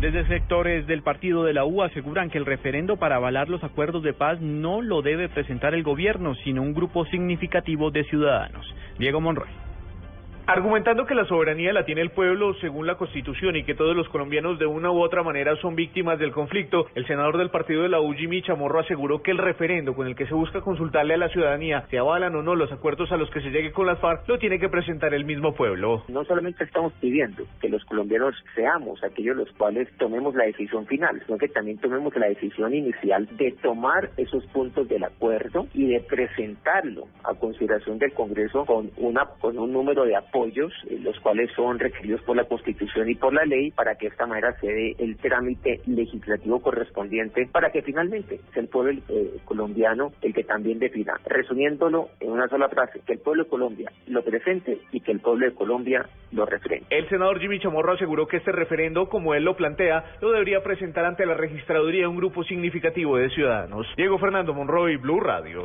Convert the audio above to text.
Desde sectores del partido de la U aseguran que el referendo para avalar los acuerdos de paz no lo debe presentar el gobierno, sino un grupo significativo de ciudadanos. Diego Monroy. Argumentando que la soberanía la tiene el pueblo según la Constitución y que todos los colombianos de una u otra manera son víctimas del conflicto, el senador del partido de la U, Chamorro, aseguró que el referendo con el que se busca consultarle a la ciudadanía si avalan o no los acuerdos a los que se llegue con las FARC lo tiene que presentar el mismo pueblo. No solamente estamos pidiendo que los colombianos seamos aquellos los cuales tomemos la decisión final, sino que también tomemos la decisión inicial de tomar esos puntos del acuerdo y de presentarlo a consideración del Congreso con una con un número de apoyos, eh, los cuales son requeridos por la Constitución y por la ley, para que de esta manera se dé el trámite legislativo correspondiente, para que finalmente sea el pueblo eh, colombiano el que también defina, resumiéndolo en una sola frase, que el pueblo de Colombia lo presente y que el pueblo de Colombia lo refrene. El senador Jimmy Chamorro aseguró que este referendo, como él lo plantea, lo debería presentar ante la registraduría un grupo significativo de ciudadanos. Diego Fernando Monroy, Blue Radio.